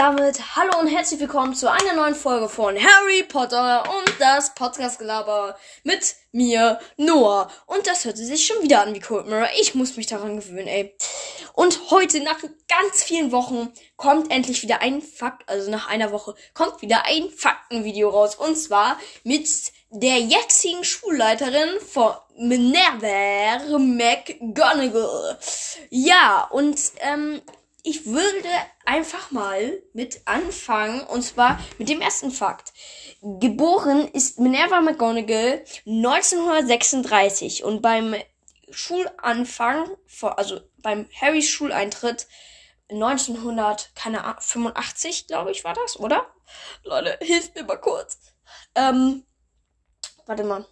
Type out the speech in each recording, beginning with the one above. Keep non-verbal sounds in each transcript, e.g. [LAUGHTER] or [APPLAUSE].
Damit hallo und herzlich willkommen zu einer neuen Folge von Harry Potter und das Podcast-Gelaber mit mir, Noah. Und das hört sich schon wieder an wie Cold Mirror. Ich muss mich daran gewöhnen, ey. Und heute, nach ganz vielen Wochen, kommt endlich wieder ein Fakt, also nach einer Woche, kommt wieder ein Faktenvideo raus. Und zwar mit der jetzigen Schulleiterin von Minerva McGonagall. Ja, und ähm, ich würde einfach mal mit anfangen und zwar mit dem ersten Fakt. Geboren ist Minerva McGonagall 1936 und beim Schulanfang, also beim Harrys Schuleintritt 1985, glaube ich, war das, oder? Leute, hilft mir mal kurz. Ähm, warte mal.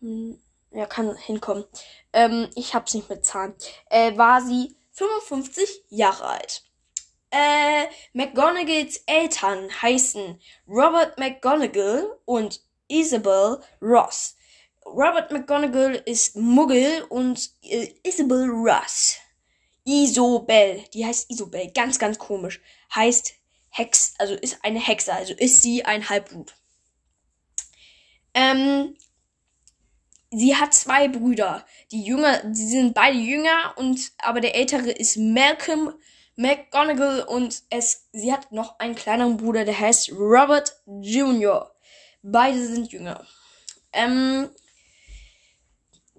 Hm, ja, kann hinkommen. Ähm, ich hab's nicht mit Zahlen. Äh, war sie 55 Jahre alt. Äh, McGonagalls Eltern heißen Robert McGonagall und Isabel Ross. Robert McGonagall ist Muggel und äh, Isabel Ross. Isobel, die heißt Isobel, ganz, ganz komisch. Heißt Hex, also ist eine Hexe, also ist sie ein Halbblut. Ähm, sie hat zwei Brüder. Die jünger, die sind beide jünger und aber der ältere ist Malcolm McGonagall und es, sie hat noch einen kleineren Bruder, der heißt Robert Jr. Beide sind jünger. Ähm,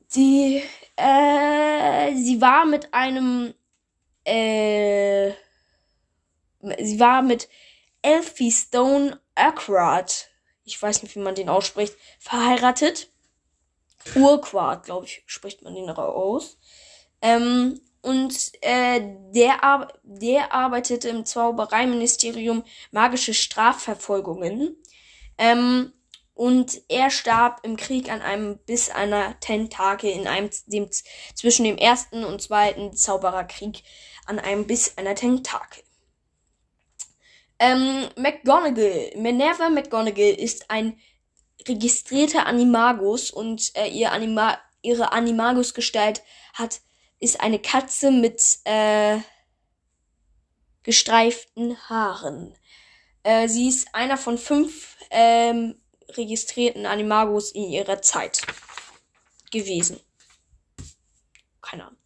sie, äh, sie war mit einem, äh, sie war mit Elfie Stone Urquhart, ich weiß nicht, wie man den ausspricht, verheiratet. Urquhart, glaube ich, spricht man den aus. Ähm, und äh, der, Ar der arbeitete im Zaubereiministerium magische Strafverfolgungen. Ähm, und er starb im Krieg an einem bis einer Tentakel in einem dem zwischen dem ersten und zweiten Zaubererkrieg an einem bis einer Tentakel. Ähm, McGonagall, Minerva McGonagall ist ein registrierter Animagus und äh, ihr Anima ihre Animagus-Gestalt hat ist eine Katze mit äh, gestreiften Haaren. Äh, sie ist einer von fünf ähm, registrierten Animagus in ihrer Zeit gewesen. Keine Ahnung.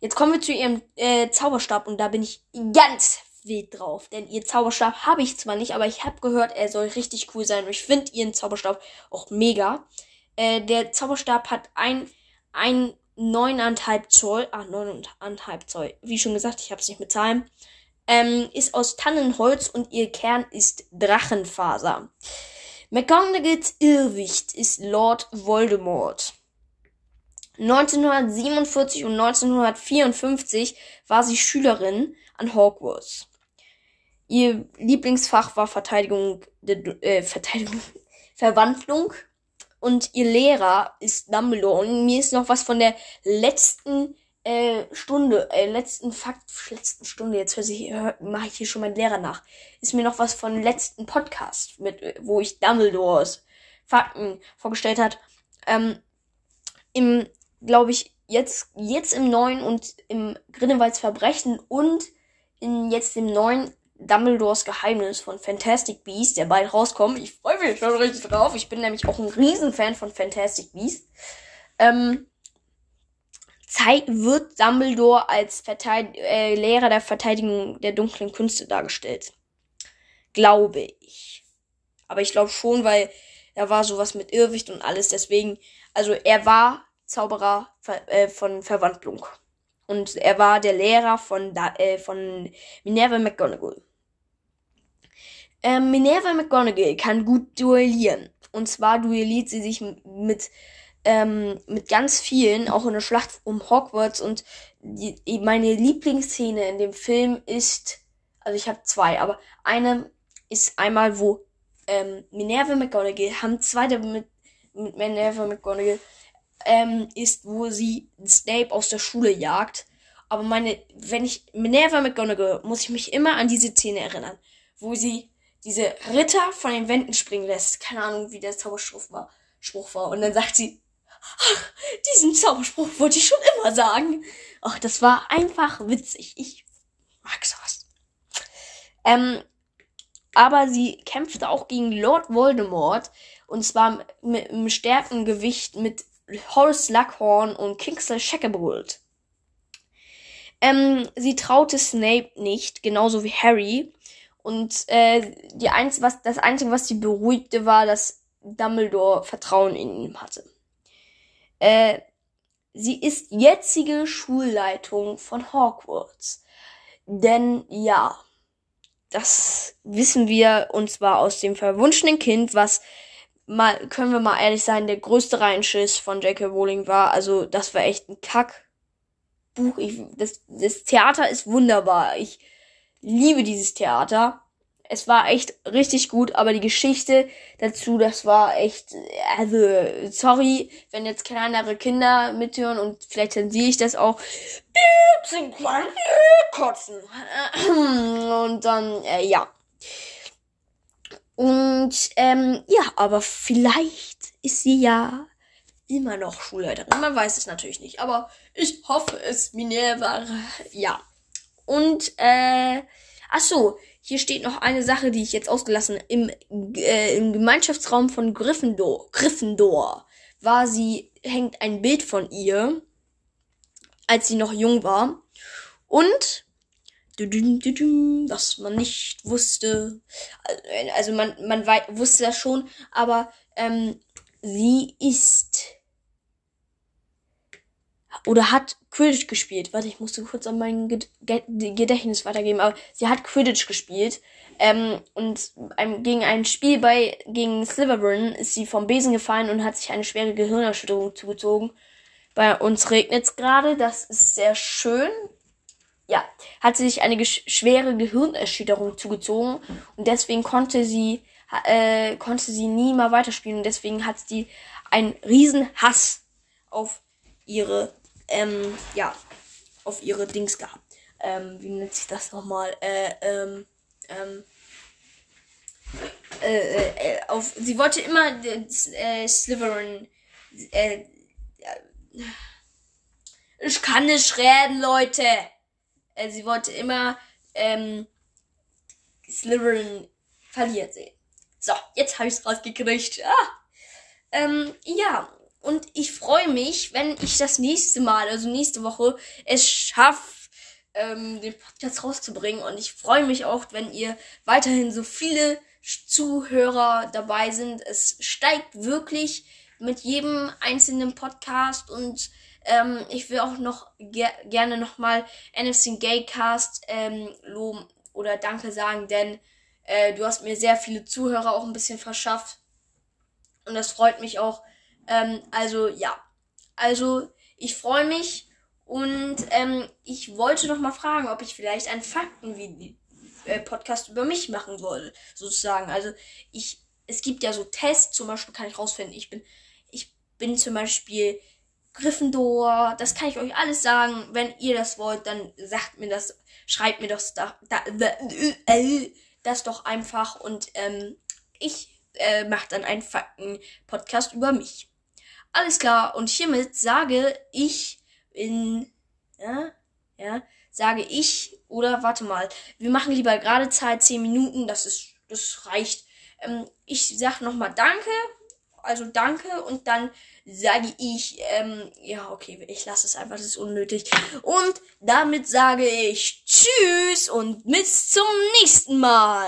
Jetzt kommen wir zu ihrem äh, Zauberstab und da bin ich ganz wild drauf. Denn ihr Zauberstab habe ich zwar nicht, aber ich habe gehört, er soll richtig cool sein. Und ich finde ihren Zauberstab auch mega. Äh, der Zauberstab hat ein, ein neuneinhalb Zoll, ah, neuneinhalb Zoll, wie schon gesagt, ich habe es nicht mit Zahlen, ähm, ist aus Tannenholz und ihr Kern ist Drachenfaser. McGonagalls Irrwicht ist Lord Voldemort. 1947 und 1954 war sie Schülerin an Hogwarts. Ihr Lieblingsfach war Verteidigung, äh, Verteidigung, [LAUGHS] Verwandlung und ihr Lehrer ist Dumbledore. Und mir ist noch was von der letzten äh, Stunde, äh, letzten Fakt, letzten Stunde, jetzt höre ich, mache ich hier schon meinen Lehrer nach, ist mir noch was von letzten Podcast, mit, wo ich Dumbledores Fakten vorgestellt hat. Ähm, Im, glaube ich, jetzt, jetzt im neuen und im Grindelwalds Verbrechen und in jetzt dem neuen Dumbledores Geheimnis von Fantastic Beasts, der bald rauskommt. Ich freue mich schon richtig drauf. Ich bin nämlich auch ein Riesenfan von Fantastic Beasts. Ähm, wird Dumbledore als Verteid äh, Lehrer der Verteidigung der dunklen Künste dargestellt. Glaube ich. Aber ich glaube schon, weil er war sowas mit Irrwicht und alles. Deswegen, also er war Zauberer äh, von Verwandlung. Und er war der Lehrer von, äh, von Minerva McGonagall. Ähm, Minerva McGonagall kann gut duellieren. Und zwar duelliert sie sich mit, ähm, mit ganz vielen, auch in der Schlacht um Hogwarts. Und die, meine Lieblingsszene in dem Film ist, also ich habe zwei, aber eine ist einmal, wo ähm, Minerva McGonagall, haben zwei mit, mit Minerva McGonagall ähm, ist, wo sie Snape aus der Schule jagt. Aber meine, wenn ich Minerva McGonagall, muss ich mich immer an diese Szene erinnern, wo sie diese Ritter von den Wänden springen lässt. Keine Ahnung, wie der Zauberspruch war. Spruch war. Und dann sagt sie, ach, diesen Zauberspruch wollte ich schon immer sagen. Ach, das war einfach witzig. Ich mag sowas. Ähm, aber sie kämpfte auch gegen Lord Voldemort. Und zwar mit einem Stärkengewicht mit Horace Slughorn und Kingsley Shacklebolt. Ähm, sie traute Snape nicht, genauso wie Harry. Und äh, die Einz was, das Einzige, was sie beruhigte, war, dass Dumbledore Vertrauen in ihn hatte. Äh, sie ist jetzige Schulleitung von Hogwarts. Denn ja, das wissen wir und zwar aus dem verwunschenen Kind, was mal, können wir mal ehrlich sein, der größte Reinschiss von J.K. Rowling war. Also, das war echt ein Kackbuch. Ich, das, das Theater ist wunderbar. Ich liebe dieses Theater. Es war echt richtig gut, aber die Geschichte dazu, das war echt, also, sorry, wenn jetzt kleinere Kinder mithören und vielleicht zensiere ich das auch. Kotzen. [CLEARS THROAT] Und dann, äh, ja. Und, ähm, ja, aber vielleicht ist sie ja immer noch Schulleiterin. Man weiß es natürlich nicht, aber ich hoffe es, Minerva. Ja. Und, äh, ach so, hier steht noch eine Sache, die ich jetzt ausgelassen im, äh, im Gemeinschaftsraum von Gryffindor. Gryffindor war sie, hängt ein Bild von ihr, als sie noch jung war. Und was man nicht wusste, also man, man wusste das schon, aber ähm, sie ist oder hat Quidditch gespielt. Warte, ich musste kurz an mein Gedächtnis weitergeben, aber sie hat Quidditch gespielt. Ähm, und ähm, gegen ein Spiel bei gegen Slytherin ist sie vom Besen gefallen und hat sich eine schwere Gehirnerschütterung zugezogen. Bei uns regnet es gerade, das ist sehr schön. Ja, hat sie sich eine ge schwere Gehirnerschütterung zugezogen und deswegen konnte sie äh, konnte sie nie mal weiterspielen und deswegen hat sie einen riesen Hass auf ihre ähm, ja, auf ihre Dings gehabt. Ähm, wie nennt sich das nochmal? Äh, ähm, ähm, äh, äh, auf, sie wollte immer äh, Slytherin, äh, ich kann nicht reden, Leute. Äh, sie wollte immer ähm, Slytherin verliert sehen. So, jetzt habe ich es rausgekriegt. Ah. Ähm, ja, und ich freue mich, wenn ich das nächste Mal, also nächste Woche, es schaffe, ähm, den Podcast rauszubringen. Und ich freue mich auch, wenn ihr weiterhin so viele Zuhörer dabei sind. Es steigt wirklich mit jedem einzelnen Podcast und ähm, ich will auch noch ger gerne nochmal NFC Gaycast ähm, loben oder Danke sagen, denn äh, du hast mir sehr viele Zuhörer auch ein bisschen verschafft. Und das freut mich auch, ähm, also ja, also ich freue mich und ähm, ich wollte noch mal fragen, ob ich vielleicht einen Fakten äh, Podcast über mich machen soll, sozusagen. Also ich, es gibt ja so Tests, zum Beispiel kann ich rausfinden, ich bin, bin zum Beispiel Gryffindor, das kann ich euch alles sagen. Wenn ihr das wollt, dann sagt mir das, schreibt mir das da, da, äh, das doch einfach und ähm, ich äh, mache dann einen Fakten-Podcast über mich. Alles klar, und hiermit sage ich in, ja, ja, sage ich, oder warte mal, wir machen lieber gerade Zeit 10 Minuten, das ist, das reicht. Ähm, ich sag nochmal Danke, also danke, und dann sage ich, ähm, ja, okay, ich lasse es einfach, das ist unnötig. Und damit sage ich Tschüss und bis zum nächsten Mal.